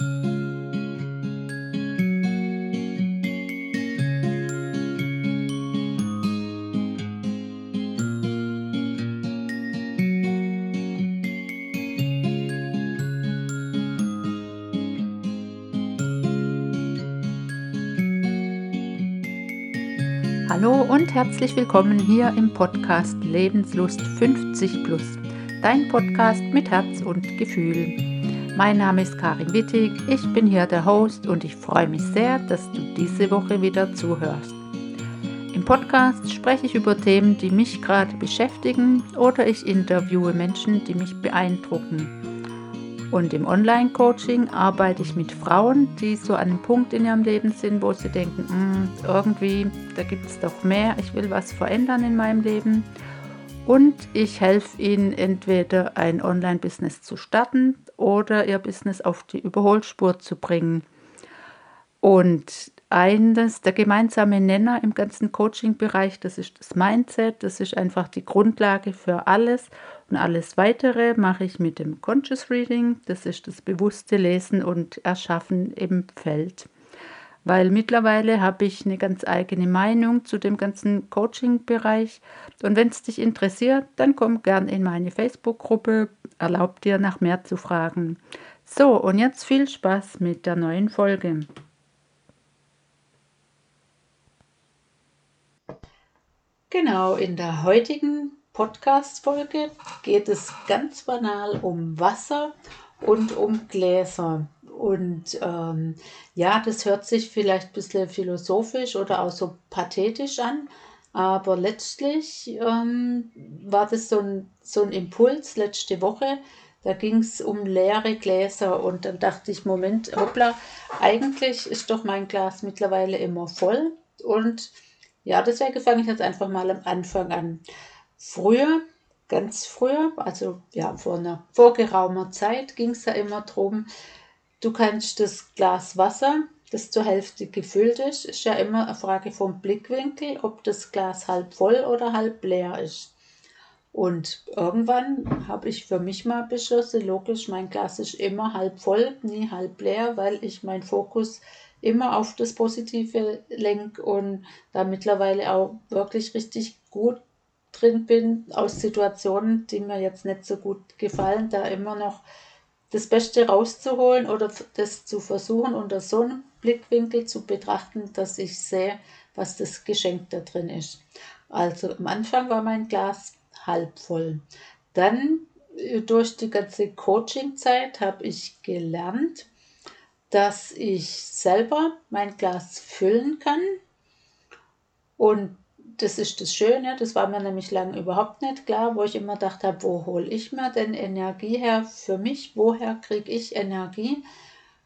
Hallo und herzlich willkommen hier im Podcast Lebenslust 50 Plus, dein Podcast mit Herz und Gefühl. Mein Name ist Karin Wittig, ich bin hier der Host und ich freue mich sehr, dass du diese Woche wieder zuhörst. Im Podcast spreche ich über Themen, die mich gerade beschäftigen oder ich interviewe Menschen, die mich beeindrucken. Und im Online-Coaching arbeite ich mit Frauen, die so an einem Punkt in ihrem Leben sind, wo sie denken, mm, irgendwie, da gibt es doch mehr, ich will was verändern in meinem Leben. Und ich helfe ihnen entweder ein Online-Business zu starten oder ihr Business auf die Überholspur zu bringen. Und eines, der gemeinsame Nenner im ganzen Coaching-Bereich, das ist das Mindset, das ist einfach die Grundlage für alles. Und alles weitere mache ich mit dem Conscious Reading, das ist das bewusste Lesen und Erschaffen im Feld. Weil mittlerweile habe ich eine ganz eigene Meinung zu dem ganzen Coaching-Bereich. Und wenn es dich interessiert, dann komm gern in meine Facebook-Gruppe, erlaub dir nach mehr zu fragen. So, und jetzt viel Spaß mit der neuen Folge. Genau, in der heutigen Podcast-Folge geht es ganz banal um Wasser und um Gläser. Und ähm, ja, das hört sich vielleicht ein bisschen philosophisch oder auch so pathetisch an, aber letztlich ähm, war das so ein, so ein Impuls letzte Woche. Da ging es um leere Gläser und dann dachte ich, Moment, hoppla, eigentlich ist doch mein Glas mittlerweile immer voll und ja, deswegen fange ich jetzt einfach mal am Anfang an. Früher, ganz früher, also ja, vor einer vorgeraumer Zeit ging es ja immer darum, du kannst das Glas Wasser, das zur Hälfte gefüllt ist, ist ja immer eine Frage vom Blickwinkel, ob das Glas halb voll oder halb leer ist. Und irgendwann habe ich für mich mal beschlossen, logisch, mein Glas ist immer halb voll, nie halb leer, weil ich meinen Fokus immer auf das Positive lenke und da mittlerweile auch wirklich richtig gut drin bin, aus Situationen, die mir jetzt nicht so gut gefallen, da immer noch das Beste rauszuholen oder das zu versuchen, unter so einem Blickwinkel zu betrachten, dass ich sehe, was das Geschenk da drin ist. Also am Anfang war mein Glas halb voll. Dann äh, durch die ganze Coaching-Zeit habe ich gelernt, dass ich selber mein Glas füllen kann. Und das ist das Schöne, das war mir nämlich lange überhaupt nicht klar, wo ich immer gedacht habe, wo hole ich mir denn Energie her für mich, woher kriege ich Energie?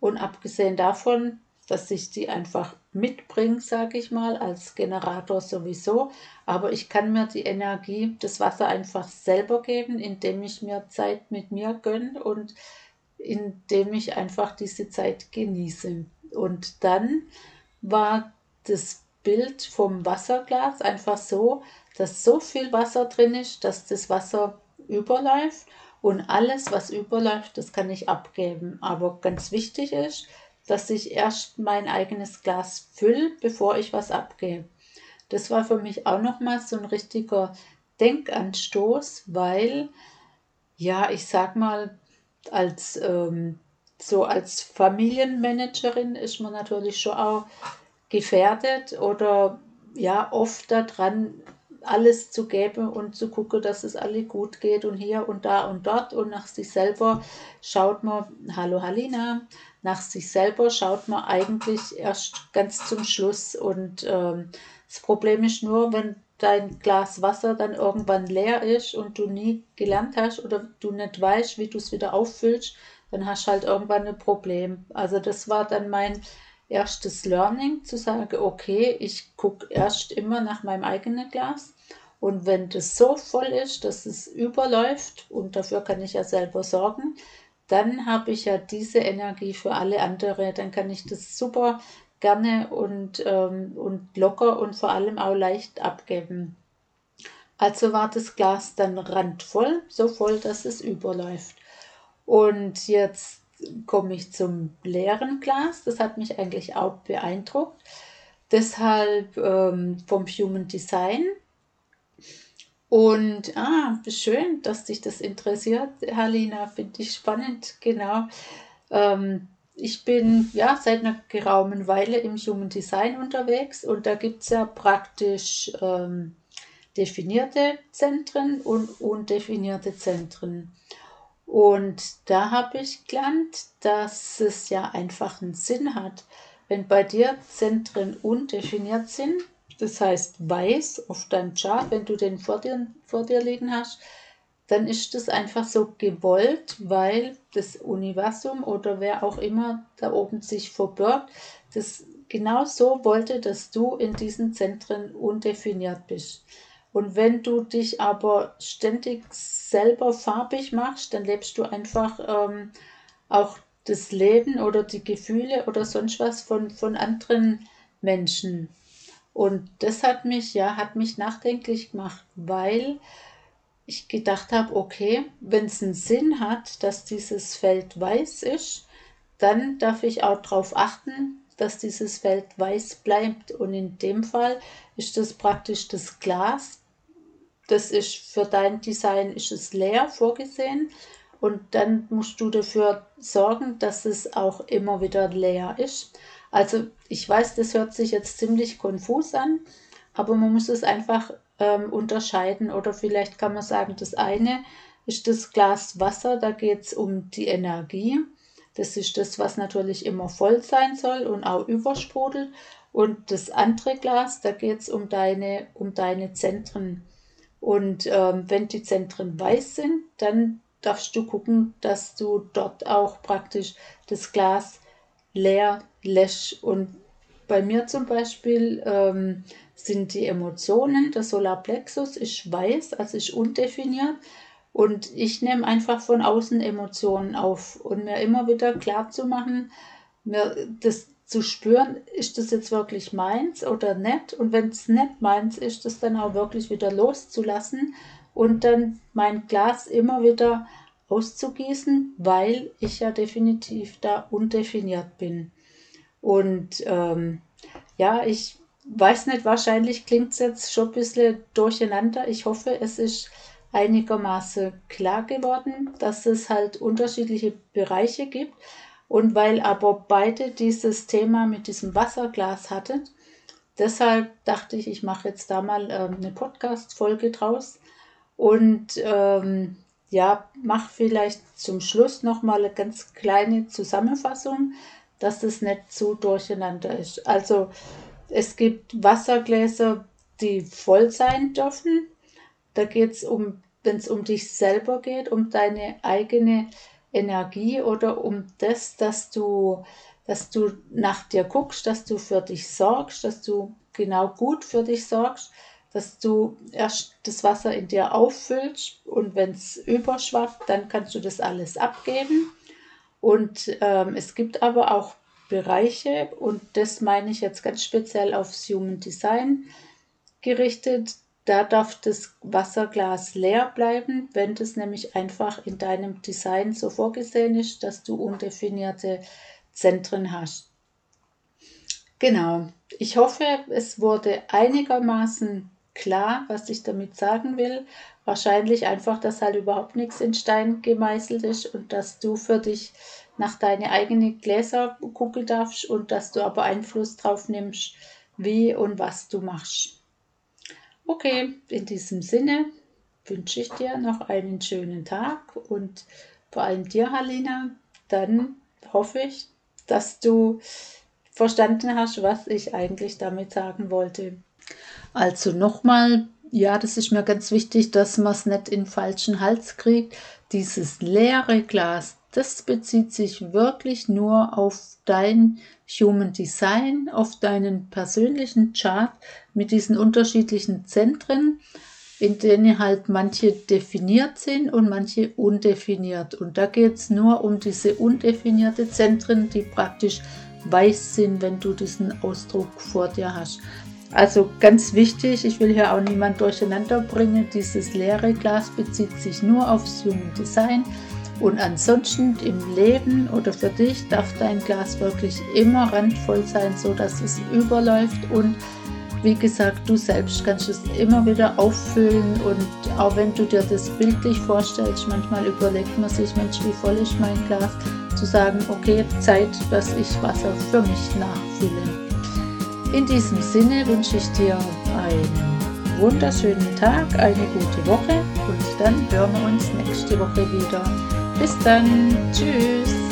Und abgesehen davon, dass ich die einfach mitbringe, sage ich mal, als Generator sowieso, aber ich kann mir die Energie, das Wasser einfach selber geben, indem ich mir Zeit mit mir gönne und indem ich einfach diese Zeit genieße. Und dann war das Bild vom Wasserglas einfach so, dass so viel Wasser drin ist, dass das Wasser überläuft und alles, was überläuft, das kann ich abgeben. Aber ganz wichtig ist, dass ich erst mein eigenes Glas fülle, bevor ich was abgebe. Das war für mich auch nochmal so ein richtiger Denkanstoß, weil, ja, ich sag mal, als ähm, so als Familienmanagerin ist man natürlich schon auch gefährdet oder ja oft daran, alles zu geben und zu gucken, dass es alle gut geht und hier und da und dort und nach sich selber schaut man, hallo Halina, nach sich selber schaut man eigentlich erst ganz zum Schluss und ähm, das Problem ist nur, wenn dein Glas Wasser dann irgendwann leer ist und du nie gelernt hast oder du nicht weißt, wie du es wieder auffüllst, dann hast du halt irgendwann ein Problem. Also das war dann mein erstes Learning, zu sagen, okay, ich gucke erst immer nach meinem eigenen Glas und wenn das so voll ist, dass es überläuft und dafür kann ich ja selber sorgen, dann habe ich ja diese Energie für alle andere, dann kann ich das super gerne und, ähm, und locker und vor allem auch leicht abgeben. Also war das Glas dann randvoll, so voll, dass es überläuft. Und jetzt komme ich zum leeren Glas. Das hat mich eigentlich auch beeindruckt. Deshalb ähm, vom Human Design. Und ah, schön, dass dich das interessiert, Halina, finde ich spannend, genau. Ähm, ich bin ja seit einer geraumen Weile im Human Design unterwegs und da gibt es ja praktisch ähm, definierte Zentren und undefinierte Zentren. Und da habe ich gelernt, dass es ja einfach einen Sinn hat. Wenn bei dir Zentren undefiniert sind, das heißt weiß auf deinem Chart, wenn du den vor dir, vor dir liegen hast, dann ist das einfach so gewollt, weil das Universum oder wer auch immer da oben sich verbirgt, das genau so wollte, dass du in diesen Zentren undefiniert bist. Und wenn du dich aber ständig selber farbig machst, dann lebst du einfach ähm, auch das Leben oder die Gefühle oder sonst was von, von anderen Menschen. Und das hat mich, ja, hat mich nachdenklich gemacht, weil ich gedacht habe, okay, wenn es einen Sinn hat, dass dieses Feld weiß ist, dann darf ich auch darauf achten, dass dieses Feld weiß bleibt. Und in dem Fall ist das praktisch das Glas, das ist für dein Design ist es leer vorgesehen und dann musst du dafür sorgen, dass es auch immer wieder leer ist. Also ich weiß, das hört sich jetzt ziemlich konfus an, aber man muss es einfach ähm, unterscheiden oder vielleicht kann man sagen, das eine ist das Glas Wasser, da geht es um die Energie. Das ist das, was natürlich immer voll sein soll und auch übersprudelt. Und das andere Glas, da geht es um deine, um deine Zentren. Und ähm, wenn die Zentren weiß sind, dann darfst du gucken, dass du dort auch praktisch das Glas leer lässt. Und bei mir zum Beispiel ähm, sind die Emotionen, der Solarplexus ist weiß, also ist undefiniert. Und ich nehme einfach von außen Emotionen auf und mir immer wieder klar zu machen, mir das zu spüren, ist das jetzt wirklich meins oder nicht? Und wenn es nicht meins ist, das dann auch wirklich wieder loszulassen und dann mein Glas immer wieder auszugießen, weil ich ja definitiv da undefiniert bin. Und ähm, ja, ich weiß nicht, wahrscheinlich klingt es jetzt schon ein bisschen durcheinander. Ich hoffe, es ist einigermaßen klar geworden, dass es halt unterschiedliche Bereiche gibt und weil aber beide dieses Thema mit diesem Wasserglas hatten, deshalb dachte ich, ich mache jetzt da mal ähm, eine Podcast-Folge draus und ähm, ja, mache vielleicht zum Schluss nochmal eine ganz kleine Zusammenfassung, dass das nicht zu durcheinander ist. Also es gibt Wassergläser, die voll sein dürfen. Da geht es um, wenn es um dich selber geht, um deine eigene Energie oder um das, dass du, dass du nach dir guckst, dass du für dich sorgst, dass du genau gut für dich sorgst, dass du erst das Wasser in dir auffüllst und wenn es überschwappt, dann kannst du das alles abgeben. Und ähm, es gibt aber auch Bereiche, und das meine ich jetzt ganz speziell aufs Human Design gerichtet, da darf das Wasserglas leer bleiben, wenn das nämlich einfach in deinem Design so vorgesehen ist, dass du undefinierte Zentren hast. Genau, ich hoffe, es wurde einigermaßen klar, was ich damit sagen will. Wahrscheinlich einfach, dass halt überhaupt nichts in Stein gemeißelt ist und dass du für dich nach deine eigenen Gläser gucken darfst und dass du aber Einfluss drauf nimmst, wie und was du machst. Okay, in diesem Sinne wünsche ich dir noch einen schönen Tag und vor allem dir, Halina, dann hoffe ich, dass du verstanden hast, was ich eigentlich damit sagen wollte. Also nochmal, ja, das ist mir ganz wichtig, dass man es nicht in den falschen Hals kriegt. Dieses leere Glas, das bezieht sich wirklich nur auf dein Human Design, auf deinen persönlichen Chart mit diesen unterschiedlichen Zentren, in denen halt manche definiert sind und manche undefiniert. Und da geht es nur um diese undefinierte Zentren, die praktisch weiß sind, wenn du diesen Ausdruck vor dir hast. Also ganz wichtig, ich will hier auch niemand durcheinander bringen, dieses leere Glas bezieht sich nur aufs Human Design Und ansonsten im Leben oder für dich darf dein Glas wirklich immer randvoll sein, so dass es überläuft und wie gesagt, du selbst kannst es immer wieder auffüllen und auch wenn du dir das bildlich vorstellst, manchmal überlegt man sich, Mensch, wie voll ist mein Glas, zu sagen, okay, Zeit, dass ich Wasser für mich nachfülle. In diesem Sinne wünsche ich dir einen wunderschönen Tag, eine gute Woche und dann hören wir uns nächste Woche wieder. Bis dann, tschüss.